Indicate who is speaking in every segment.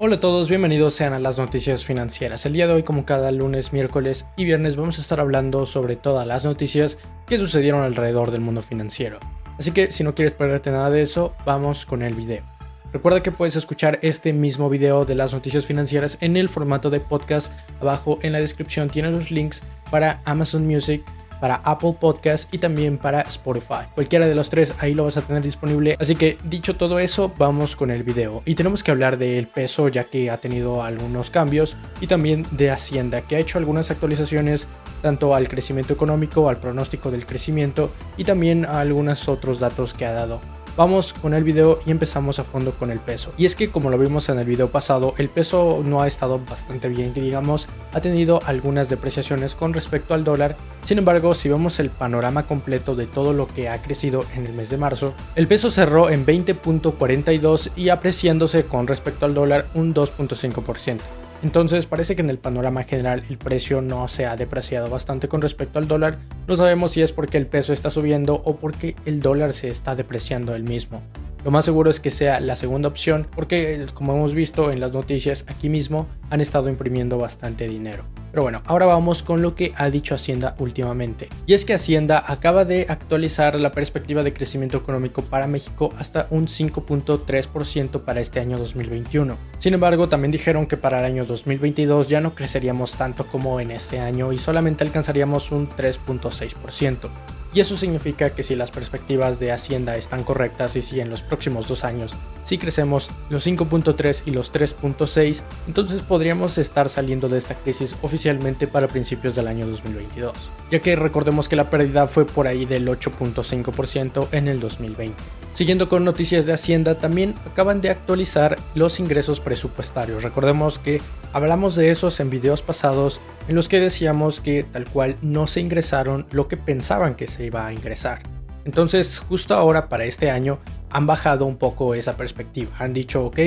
Speaker 1: Hola a todos, bienvenidos sean a las noticias financieras. El día de hoy, como cada lunes, miércoles y viernes, vamos a estar hablando sobre todas las noticias que sucedieron alrededor del mundo financiero. Así que si no quieres perderte nada de eso, vamos con el video. Recuerda que puedes escuchar este mismo video de las noticias financieras en el formato de podcast. Abajo en la descripción tienes los links para Amazon Music, para Apple Podcast y también para Spotify. Cualquiera de los tres ahí lo vas a tener disponible. Así que dicho todo eso, vamos con el video. Y tenemos que hablar del peso ya que ha tenido algunos cambios y también de Hacienda que ha hecho algunas actualizaciones tanto al crecimiento económico, al pronóstico del crecimiento y también a algunos otros datos que ha dado. Vamos con el video y empezamos a fondo con el peso. Y es que como lo vimos en el video pasado, el peso no ha estado bastante bien, que digamos, ha tenido algunas depreciaciones con respecto al dólar. Sin embargo, si vemos el panorama completo de todo lo que ha crecido en el mes de marzo, el peso cerró en 20.42 y apreciándose con respecto al dólar un 2.5%. Entonces parece que en el panorama general el precio no se ha depreciado bastante con respecto al dólar. No sabemos si es porque el peso está subiendo o porque el dólar se está depreciando el mismo. Lo más seguro es que sea la segunda opción porque como hemos visto en las noticias aquí mismo han estado imprimiendo bastante dinero. Pero bueno, ahora vamos con lo que ha dicho Hacienda últimamente. Y es que Hacienda acaba de actualizar la perspectiva de crecimiento económico para México hasta un 5.3% para este año 2021. Sin embargo, también dijeron que para el año 2022 ya no creceríamos tanto como en este año y solamente alcanzaríamos un 3.6%. Y eso significa que si las perspectivas de Hacienda están correctas y si en los próximos dos años si crecemos los 5.3 y los 3.6, entonces podríamos estar saliendo de esta crisis oficialmente para principios del año 2022, ya que recordemos que la pérdida fue por ahí del 8.5% en el 2020. Siguiendo con noticias de Hacienda, también acaban de actualizar los ingresos presupuestarios. Recordemos que hablamos de esos en videos pasados en los que decíamos que tal cual no se ingresaron lo que pensaban que se iba a ingresar. Entonces, justo ahora para este año han bajado un poco esa perspectiva. Han dicho, ok,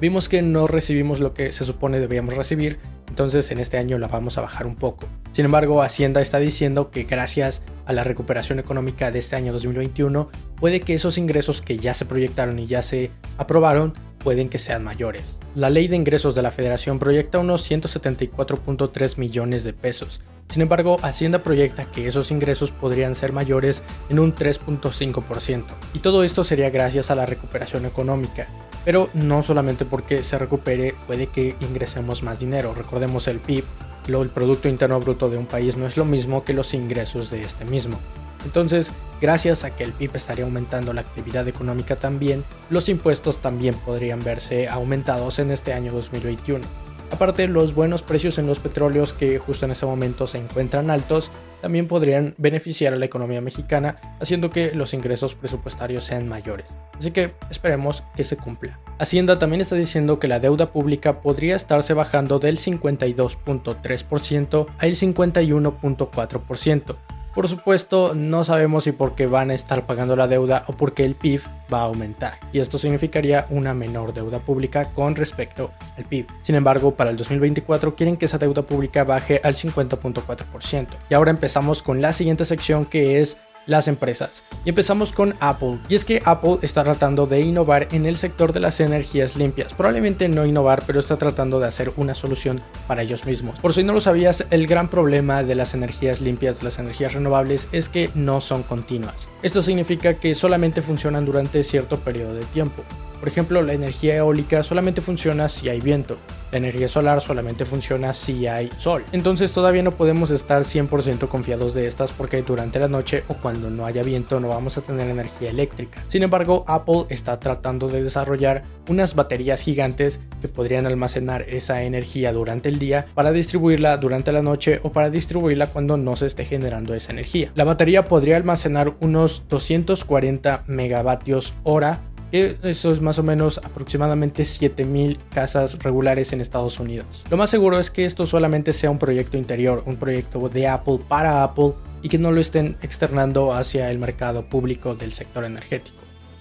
Speaker 1: vimos que no recibimos lo que se supone debíamos recibir, entonces en este año la vamos a bajar un poco. Sin embargo, Hacienda está diciendo que gracias a la recuperación económica de este año 2021, puede que esos ingresos que ya se proyectaron y ya se aprobaron pueden que sean mayores. La ley de ingresos de la federación proyecta unos 174.3 millones de pesos. Sin embargo, Hacienda proyecta que esos ingresos podrían ser mayores en un 3.5%. Y todo esto sería gracias a la recuperación económica. Pero no solamente porque se recupere puede que ingresemos más dinero. Recordemos el PIB el Producto Interno Bruto de un país no es lo mismo que los ingresos de este mismo. Entonces, gracias a que el PIB estaría aumentando la actividad económica también, los impuestos también podrían verse aumentados en este año 2021. Aparte, los buenos precios en los petróleos que justo en ese momento se encuentran altos también podrían beneficiar a la economía mexicana, haciendo que los ingresos presupuestarios sean mayores. Así que esperemos que se cumpla. Hacienda también está diciendo que la deuda pública podría estarse bajando del 52.3% al 51.4%. Por supuesto, no sabemos si porque van a estar pagando la deuda o porque el PIB va a aumentar, y esto significaría una menor deuda pública con respecto al PIB. Sin embargo, para el 2024 quieren que esa deuda pública baje al 50.4%. Y ahora empezamos con la siguiente sección que es las empresas. Y empezamos con Apple. Y es que Apple está tratando de innovar en el sector de las energías limpias. Probablemente no innovar, pero está tratando de hacer una solución para ellos mismos. Por si no lo sabías, el gran problema de las energías limpias, de las energías renovables, es que no son continuas. Esto significa que solamente funcionan durante cierto periodo de tiempo. Por ejemplo, la energía eólica solamente funciona si hay viento. La energía solar solamente funciona si hay sol. Entonces todavía no podemos estar 100% confiados de estas porque durante la noche o cuando no haya viento no vamos a tener energía eléctrica. Sin embargo, Apple está tratando de desarrollar unas baterías gigantes que podrían almacenar esa energía durante el día para distribuirla durante la noche o para distribuirla cuando no se esté generando esa energía. La batería podría almacenar unos 240 megavatios hora eso es más o menos aproximadamente 7000 casas regulares en Estados Unidos. Lo más seguro es que esto solamente sea un proyecto interior, un proyecto de Apple para Apple y que no lo estén externando hacia el mercado público del sector energético.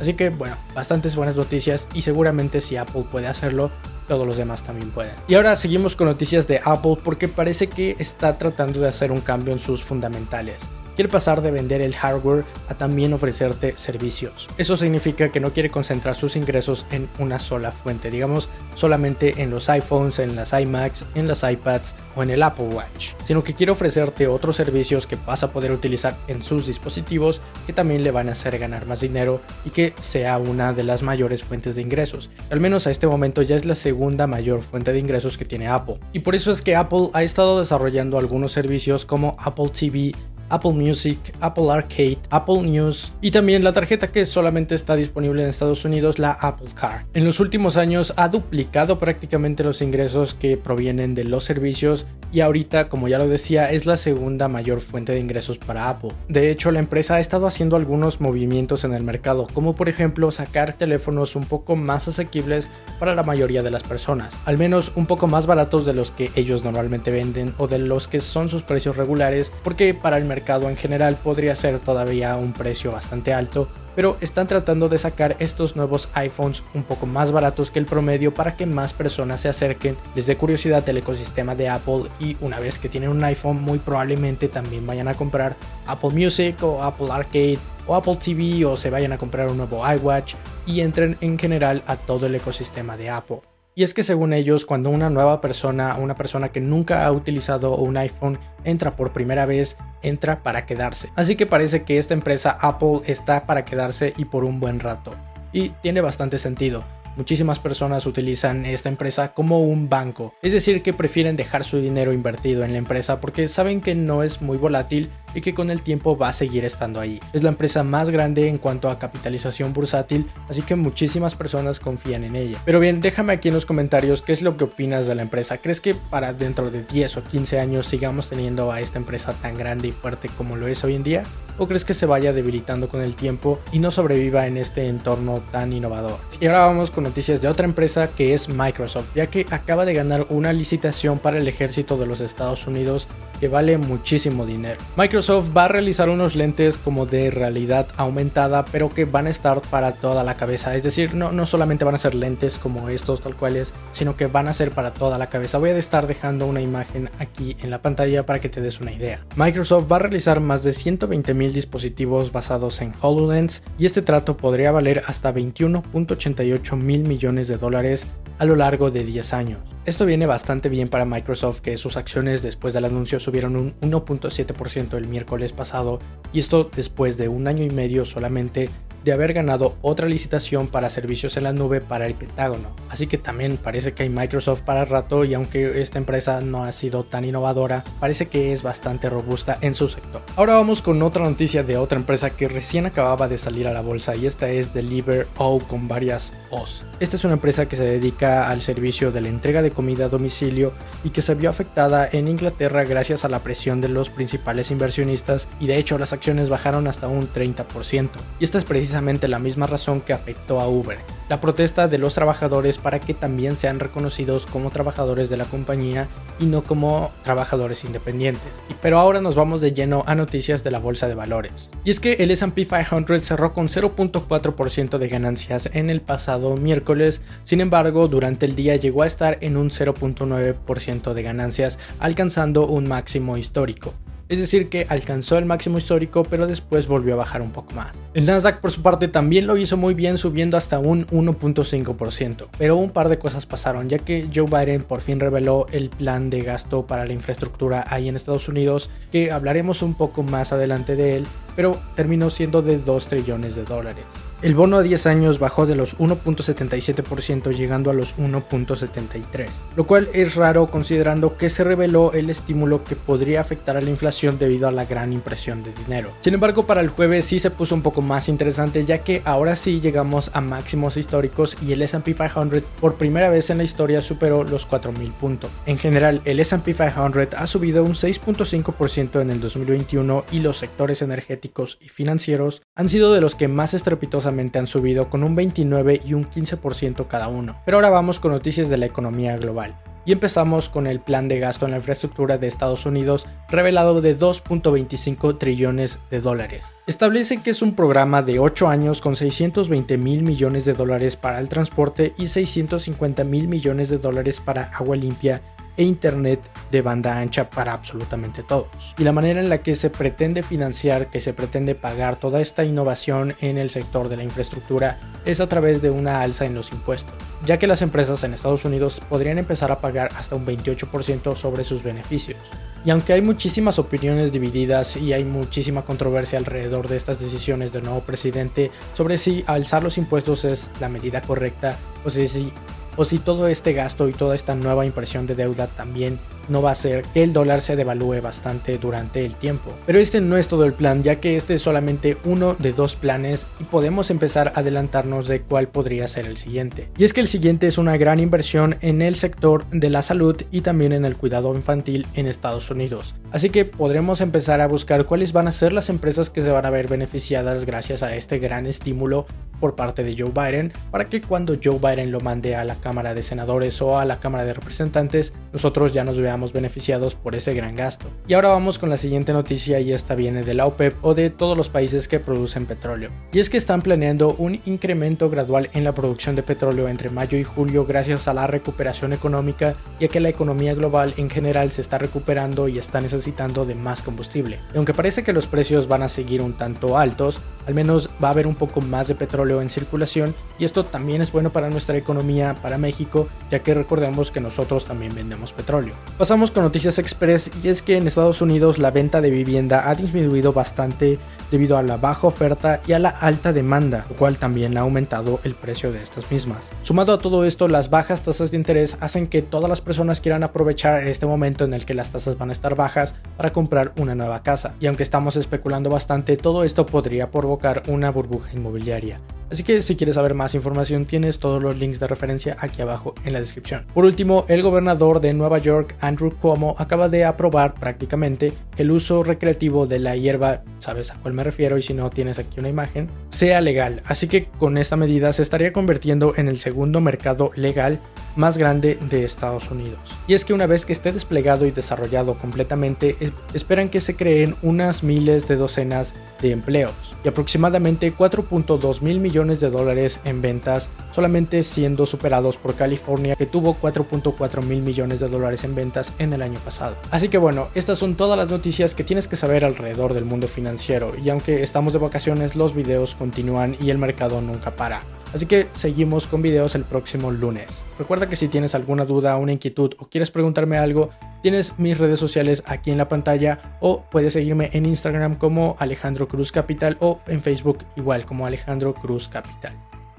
Speaker 1: Así que bueno, bastantes buenas noticias y seguramente si Apple puede hacerlo, todos los demás también pueden. Y ahora seguimos con noticias de Apple porque parece que está tratando de hacer un cambio en sus fundamentales quiere pasar de vender el hardware a también ofrecerte servicios. Eso significa que no quiere concentrar sus ingresos en una sola fuente, digamos solamente en los iPhones, en las iMacs, en las iPads o en el Apple Watch, sino que quiere ofrecerte otros servicios que vas a poder utilizar en sus dispositivos que también le van a hacer ganar más dinero y que sea una de las mayores fuentes de ingresos. Al menos a este momento ya es la segunda mayor fuente de ingresos que tiene Apple. Y por eso es que Apple ha estado desarrollando algunos servicios como Apple TV Apple Music, Apple Arcade, Apple News y también la tarjeta que solamente está disponible en Estados Unidos, la Apple Car. En los últimos años ha duplicado prácticamente los ingresos que provienen de los servicios y ahorita, como ya lo decía, es la segunda mayor fuente de ingresos para Apple. De hecho, la empresa ha estado haciendo algunos movimientos en el mercado, como por ejemplo sacar teléfonos un poco más asequibles para la mayoría de las personas, al menos un poco más baratos de los que ellos normalmente venden o de los que son sus precios regulares, porque para el mercado en general podría ser todavía un precio bastante alto pero están tratando de sacar estos nuevos iPhones un poco más baratos que el promedio para que más personas se acerquen, les dé curiosidad del ecosistema de Apple y una vez que tienen un iPhone muy probablemente también vayan a comprar Apple Music o Apple Arcade o Apple TV o se vayan a comprar un nuevo iWatch y entren en general a todo el ecosistema de Apple. Y es que según ellos, cuando una nueva persona, una persona que nunca ha utilizado un iPhone, entra por primera vez, entra para quedarse. Así que parece que esta empresa Apple está para quedarse y por un buen rato. Y tiene bastante sentido. Muchísimas personas utilizan esta empresa como un banco, es decir, que prefieren dejar su dinero invertido en la empresa porque saben que no es muy volátil y que con el tiempo va a seguir estando ahí. Es la empresa más grande en cuanto a capitalización bursátil, así que muchísimas personas confían en ella. Pero bien, déjame aquí en los comentarios qué es lo que opinas de la empresa. ¿Crees que para dentro de 10 o 15 años sigamos teniendo a esta empresa tan grande y fuerte como lo es hoy en día? ¿O crees que se vaya debilitando con el tiempo y no sobreviva en este entorno tan innovador? Y ahora vamos con noticias de otra empresa que es Microsoft, ya que acaba de ganar una licitación para el ejército de los Estados Unidos que vale muchísimo dinero. Microsoft va a realizar unos lentes como de realidad aumentada, pero que van a estar para toda la cabeza. Es decir, no, no solamente van a ser lentes como estos tal cuales, sino que van a ser para toda la cabeza. Voy a estar dejando una imagen aquí en la pantalla para que te des una idea. Microsoft va a realizar más de 120 mil dispositivos basados en HoloLens y este trato podría valer hasta 21.88 mil millones de dólares a lo largo de 10 años. Esto viene bastante bien para Microsoft que sus acciones después del anuncio subieron un 1.7% el miércoles pasado y esto después de un año y medio solamente de haber ganado otra licitación para servicios en la nube para el Pentágono. Así que también parece que hay Microsoft para rato y aunque esta empresa no ha sido tan innovadora, parece que es bastante robusta en su sector. Ahora vamos con otra noticia de otra empresa que recién acababa de salir a la bolsa y esta es Deliver O con varias O's. Esta es una empresa que se dedica al servicio de la entrega de comida a domicilio y que se vio afectada en Inglaterra gracias a la presión de los principales inversionistas y de hecho las acciones bajaron hasta un 30%. Y esta es precisamente la misma razón que afectó a Uber, la protesta de los trabajadores para que también sean reconocidos como trabajadores de la compañía y no como trabajadores independientes. Pero ahora nos vamos de lleno a noticias de la bolsa de valores. Y es que el SP 500 cerró con 0.4% de ganancias en el pasado miércoles, sin embargo durante el día llegó a estar en un 0.9% de ganancias, alcanzando un máximo histórico es decir que alcanzó el máximo histórico pero después volvió a bajar un poco más. El Nasdaq por su parte también lo hizo muy bien subiendo hasta un 1.5%, pero un par de cosas pasaron ya que Joe Biden por fin reveló el plan de gasto para la infraestructura ahí en Estados Unidos, que hablaremos un poco más adelante de él, pero terminó siendo de 2 trillones de dólares. El bono a 10 años bajó de los 1.77% llegando a los 1.73%, lo cual es raro considerando que se reveló el estímulo que podría afectar a la inflación debido a la gran impresión de dinero. Sin embargo, para el jueves sí se puso un poco más interesante ya que ahora sí llegamos a máximos históricos y el S&P 500 por primera vez en la historia superó los 4.000 puntos. En general, el S&P 500 ha subido un 6.5% en el 2021 y los sectores energéticos y financieros han sido de los que más estrepitosamente han subido con un 29 y un 15% cada uno. Pero ahora vamos con noticias de la economía global. Y empezamos con el plan de gasto en la infraestructura de Estados Unidos revelado de 2.25 trillones de dólares. Establece que es un programa de 8 años con 620 mil millones de dólares para el transporte y 650 mil millones de dólares para agua limpia e Internet de banda ancha para absolutamente todos. Y la manera en la que se pretende financiar, que se pretende pagar toda esta innovación en el sector de la infraestructura es a través de una alza en los impuestos, ya que las empresas en Estados Unidos podrían empezar a pagar hasta un 28% sobre sus beneficios. Y aunque hay muchísimas opiniones divididas y hay muchísima controversia alrededor de estas decisiones del nuevo presidente sobre si alzar los impuestos es la medida correcta o si o si todo este gasto y toda esta nueva impresión de deuda también no va a hacer que el dólar se devalúe bastante durante el tiempo. Pero este no es todo el plan, ya que este es solamente uno de dos planes y podemos empezar a adelantarnos de cuál podría ser el siguiente. Y es que el siguiente es una gran inversión en el sector de la salud y también en el cuidado infantil en Estados Unidos. Así que podremos empezar a buscar cuáles van a ser las empresas que se van a ver beneficiadas gracias a este gran estímulo por parte de Joe Biden para que cuando Joe Biden lo mande a la Cámara de Senadores o a la Cámara de Representantes, nosotros ya nos veamos beneficiados por ese gran gasto. Y ahora vamos con la siguiente noticia y esta viene de la OPEP o de todos los países que producen petróleo. Y es que están planeando un incremento gradual en la producción de petróleo entre mayo y julio gracias a la recuperación económica y a que la economía global en general se está recuperando y está necesitando de más combustible. Aunque parece que los precios van a seguir un tanto altos, al menos va a haber un poco más de petróleo en circulación y esto también es bueno para nuestra economía, para México, ya que recordemos que nosotros también vendemos petróleo. Pasamos con noticias express y es que en Estados Unidos la venta de vivienda ha disminuido bastante debido a la baja oferta y a la alta demanda, lo cual también ha aumentado el precio de estas mismas. Sumado a todo esto, las bajas tasas de interés hacen que todas las personas quieran aprovechar este momento en el que las tasas van a estar bajas para comprar una nueva casa. Y aunque estamos especulando bastante, todo esto podría provocar una burbuja inmobiliaria. Así que si quieres saber más información tienes todos los links de referencia aquí abajo en la descripción. Por último, el gobernador de Nueva York, Andrew Cuomo, acaba de aprobar prácticamente el uso recreativo de la hierba, sabes a cuál me refiero y si no tienes aquí una imagen, sea legal. Así que con esta medida se estaría convirtiendo en el segundo mercado legal más grande de Estados Unidos. Y es que una vez que esté desplegado y desarrollado completamente, esperan que se creen unas miles de docenas de empleos y aproximadamente 4.2 mil millones de dólares en ventas, solamente siendo superados por California que tuvo 4.4 mil millones de dólares en ventas en el año pasado. Así que bueno, estas son todas las noticias que tienes que saber alrededor del mundo financiero y aunque estamos de vacaciones los videos continúan y el mercado nunca para. Así que seguimos con videos el próximo lunes. Recuerda que si tienes alguna duda, una inquietud o quieres preguntarme algo, tienes mis redes sociales aquí en la pantalla o puedes seguirme en Instagram como Alejandro Cruz Capital o en Facebook igual como Alejandro Cruz Capital.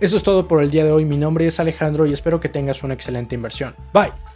Speaker 1: Eso es todo por el día de hoy. Mi nombre es Alejandro y espero que tengas una excelente inversión. Bye.